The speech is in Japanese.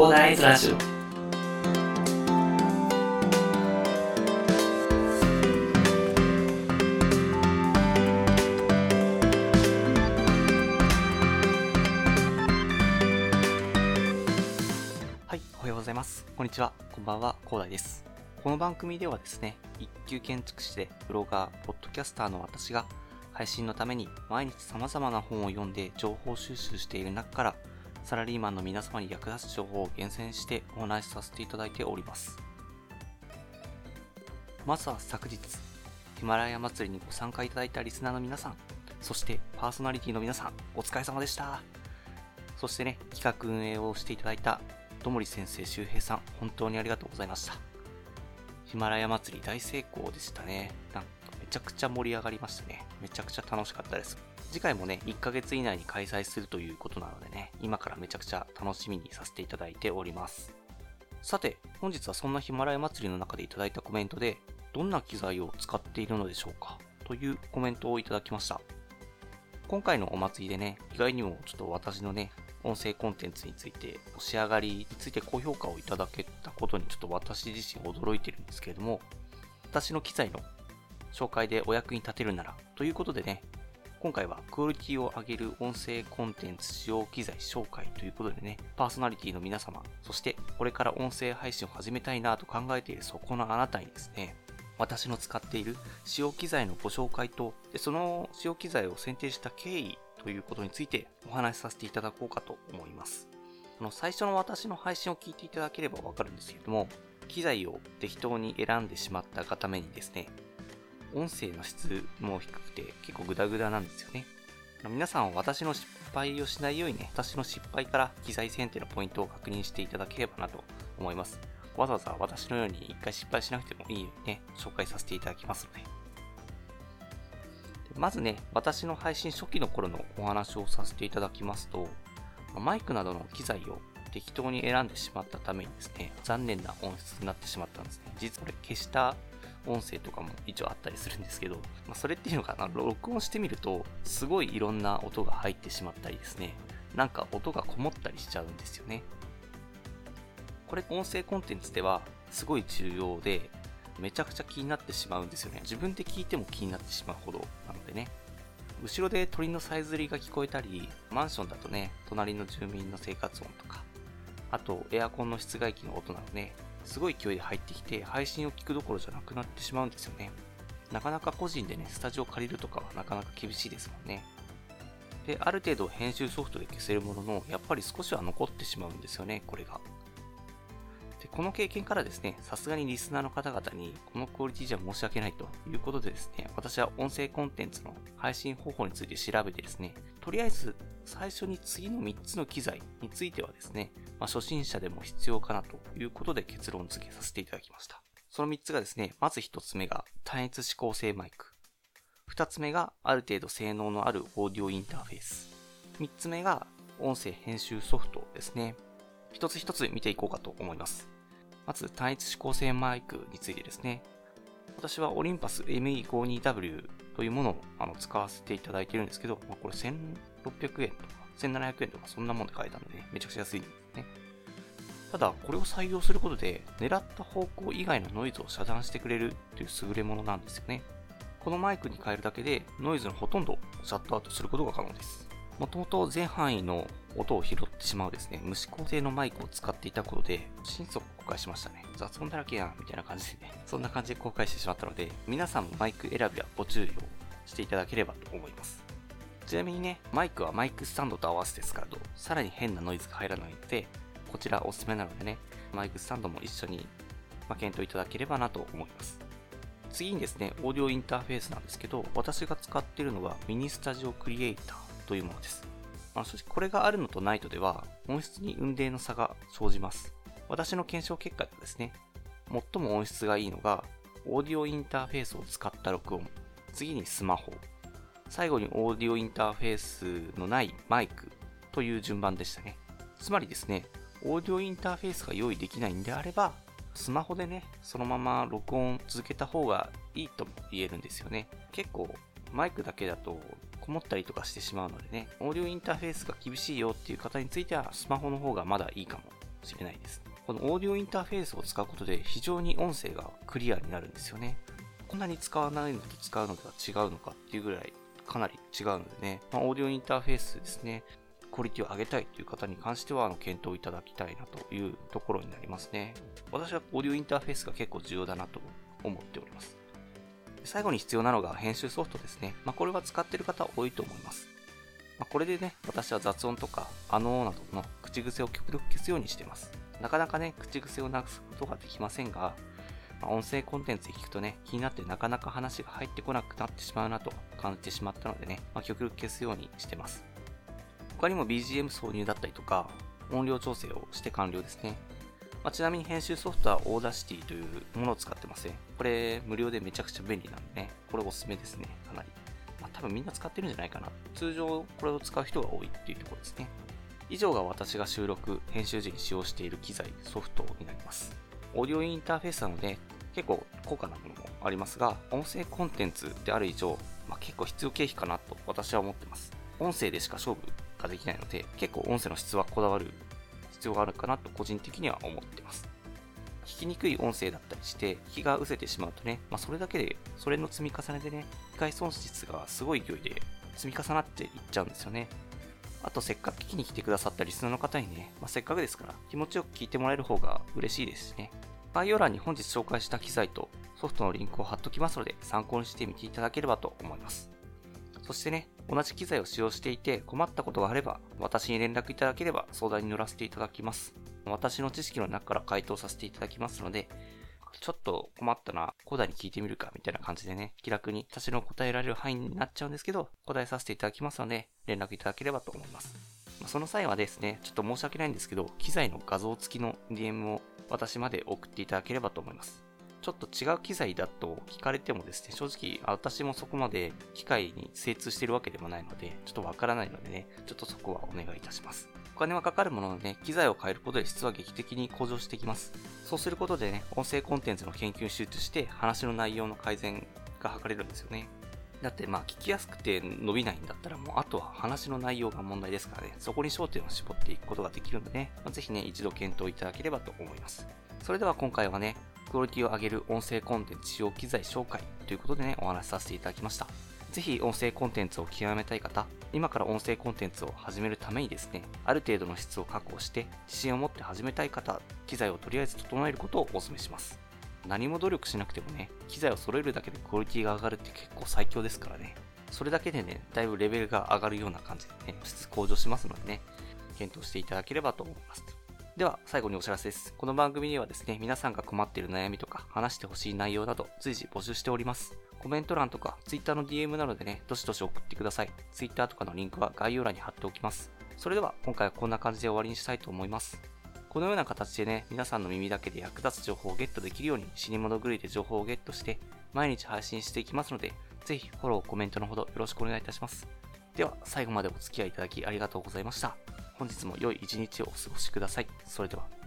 広大ズラジオはい、おはようございます。こんにちは。こんばんは、広大です。この番組ではですね、一級建築士でブロガー、ポッドキャスターの私が配信のために毎日様々な本を読んで情報収集している中からサラリーマンの皆様に役立つ情報を厳選してお話しさせていただいております。まずは昨日、ヒマラヤ祭りにご参加いただいたリスナーの皆さん、そしてパーソナリティの皆さん、お疲れ様でした。そしてね、企画運営をしていただいたともり先生、周平さん、本当にありがとうございました。ヒマラヤ祭り大成功でしたね。めちゃくちゃ盛り上がりましたね。めちゃくちゃ楽しかったです。次回もね、1ヶ月以内に開催するということなのでね、今からめちゃくちゃ楽しみにさせていただいております。さて、本日はそんなヒマラヤ祭りの中でいただいたコメントで、どんな機材を使っているのでしょうか？というコメントをいただきました。今回のお祭りでね、意外にもちょっと私のね、音声コンテンツについて、仕上がりについて高評価をいただけたことにちょっと私自身驚いてるんですけれども、私の機材の紹介でお役に立てるならということでね、今回はクオリティを上げる音声コンテンツ使用機材紹介ということでね、パーソナリティの皆様、そしてこれから音声配信を始めたいなと考えているそこのあなたにですね、私の使っている使用機材のご紹介と、でその使用機材を選定した経緯ということについてお話しさせていただこうかと思います。この最初の私の配信を聞いていただければわかるんですけれども、機材を適当に選んでしまったがためにですね、音声の質も低くて結構グダグダなんですよね。皆さんは私の失敗をしないようにね、私の失敗から機材選定のポイントを確認していただければなと思います。わざわざ私のように一回失敗しなくてもいいようにね、紹介させていただきますので。まずね、私の配信初期の頃のお話をさせていただきますと、マイクなどの機材を適当に選んでしまったためにですね、残念な音質になってしまったんですね。実はこれ消した音声とかも一応あったりするんですけど、まあ、それっていうのかな、録音してみると、すごいいろんな音が入ってしまったりですね、なんか音がこもったりしちゃうんですよね。これ音声コンテンツではすごい重要で、めちゃくちゃ気になってしまうんですよね。自分で聞いても気になってしまうほどなのでね。後ろで鳥のさえずりが聞こえたり、マンションだとね、隣の住民の生活音とか、あとエアコンの室外機の音などね、すごい勢いで入ってきて配信を聞くどころじゃなくなってしまうんですよね。なかなか個人でね、スタジオ借りるとかはなかなか厳しいですもんね。で、ある程度編集ソフトで消せるものの、やっぱり少しは残ってしまうんですよね、これが。でこの経験からですね、さすがにリスナーの方々にこのクオリティじゃ申し訳ないということでですね、私は音声コンテンツの配信方法について調べてですね、とりあえず最初に次の3つの機材についてはですね、まあ、初心者でも必要かなということで結論付けさせていただきました。その3つがですね、まず1つ目が単一指向性マイク。2つ目がある程度性能のあるオーディオインターフェース。3つ目が音声編集ソフトですね。一つ一つ見ていこうかと思います。まず単一指向性マイクについてですね。私はオリンパス ME52W というものをあの使わせていただいているんですけど、まあ、これ1600円とか1700円とかそんなもんで買えたので、めちゃくちゃ安いんですね。ただ、これを採用することで、狙った方向以外のノイズを遮断してくれるという優れものなんですよね。このマイクに変えるだけで、ノイズのほとんどをシャットアウトすることが可能です。もともと全範囲の音を拾ってしまうですね、無指向性のマイクを使っていたことで、心底後悔しましたね。雑音だらけやん、みたいな感じでね、そんな感じで後悔してしまったので、皆さんもマイク選びはご注意をしていただければと思います。ちなみにね、マイクはマイクスタンドと合わせて使うと、さらに変なノイズが入らないので、こちらおすすめなのでね、マイクスタンドも一緒に、ま検討いただければなと思います。次にですね、オーディオインターフェースなんですけど、私が使っているのはミニスタジオクリエイターというものです。あの正直これがあるのとないとでは、音質に雲泥の差が生じます。私の検証結果でですね、最も音質がいいのが、オーディオインターフェースを使った録音、次にスマホ、最後にオーディオインターフェースのないマイクという順番でしたね。つまりですね、オーディオインターフェースが用意できないんであれば、スマホでね、そのまま録音続けた方がいいとも言えるんですよね。結構、マイクだけだとこもったりとかしてしまうのでね、オーディオインターフェースが厳しいよっていう方については、スマホの方がまだいいかもしれないです。このオーディオインターフェースを使うことで非常に音声がクリアになるんですよね。こんなに使わないのと使うのでは違うのかっていうぐらいかなり違うのでね、まあ、オーディオインターフェースですね、クオリティを上げたいという方に関しては、あの、検討いただきたいなというところになりますね。私はオーディオインターフェースが結構重要だなと思っております。最後に必要なのが編集ソフトですね。まあ、これは使っている方多いと思います。まあ、これでね、私は雑音とか、あのーなどの口癖を極力消すようにしています。なかなかね、口癖をなくすことができませんが、まあ、音声コンテンツで聞くとね、気になってなかなか話が入ってこなくなってしまうなと感じてしまったのでね、まあ、極力消すようにしてます。他にも BGM 挿入だったりとか、音量調整をして完了ですね。まあ、ちなみに編集ソフトは Audacity というものを使ってますね。これ無料でめちゃくちゃ便利なんでね、これおすすめですね、かなり。まあ、多分みんな使ってるんじゃないかな。通常これを使う人が多いっていうところですね。以上が私が収録、編集時に使用している機材、ソフトになります。オーディオインターフェースなので、結構高価なものもありますが、音声コンテンツである以上、まあ、結構必要経費かなと私は思ってます。音声でしか勝負ができないので、結構音声の質はこだわる必要があるかなと個人的には思ってます。聞きにくい音声だったりして、気が失せてしまうとね、まあ、それだけで、それの積み重ねでね、機械損失がすごい勢いで積み重なっていっちゃうんですよね。あと、せっかく聞きに来てくださったリスナーの方にね、まあ、せっかくですから気持ちよく聞いてもらえる方が嬉しいですしね。概要欄に本日紹介した機材とソフトのリンクを貼っときますので参考にしてみていただければと思います。そしてね、同じ機材を使用していて困ったことがあれば私に連絡いただければ相談に乗らせていただきます。私の知識の中から回答させていただきますので、ちょっと困ったな、コダに聞いてみるか、みたいな感じでね、気楽に私の答えられる範囲になっちゃうんですけど、答えさせていただきますので、連絡いただければと思います。その際はですね、ちょっと申し訳ないんですけど、機材の画像付きの DM を私まで送っていただければと思います。ちょっと違う機材だと聞かれてもですね、正直私もそこまで機械に精通してるわけでもないので、ちょっとわからないのでね、ちょっとそこはお願いいたします。お金はかかるもののね、機材を変えることで質は劇的に向上してきます。そうすることでね、音声コンテンツの研究に集中して話の内容の改善が図れるんですよね。だってまあ聞きやすくて伸びないんだったらもうあとは話の内容が問題ですからね、そこに焦点を絞っていくことができるのでね、まあ、ぜひね、一度検討いただければと思います。それでは今回はね、クオリティを上げる音声コンテンツ使用機材紹介ということでね、お話しさせていただきました。ぜひ音声コンテンツを極めたい方、今から音声コンテンツを始めるためにですね、ある程度の質を確保して自信を持って始めたい方、機材をとりあえず整えることをお勧めします。何も努力しなくてもね、機材を揃えるだけでクオリティが上がるって結構最強ですからね。それだけでね、だいぶレベルが上がるような感じでね、質向上しますのでね、検討していただければと思います。では、最後にお知らせです。この番組ではですね、皆さんが困っている悩みとか、話してほしい内容など、随時募集しております。コメント欄とか、Twitter の DM などでね、どしどし送ってください。Twitter とかのリンクは概要欄に貼っておきます。それでは、今回はこんな感じで終わりにしたいと思います。このような形でね、皆さんの耳だけで役立つ情報をゲットできるように死に物狂いで情報をゲットして、毎日配信していきますので、ぜひフォロー、コメントのほどよろしくお願いいたします。では、最後までお付き合いいただきありがとうございました。本日も良い一日をお過ごしください。それでは。